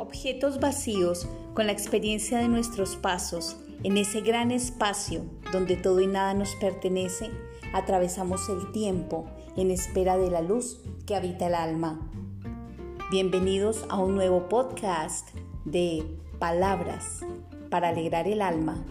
objetos vacíos con la experiencia de nuestros pasos en ese gran espacio donde todo y nada nos pertenece, atravesamos el tiempo en espera de la luz que habita el alma. Bienvenidos a un nuevo podcast de Palabras para alegrar el alma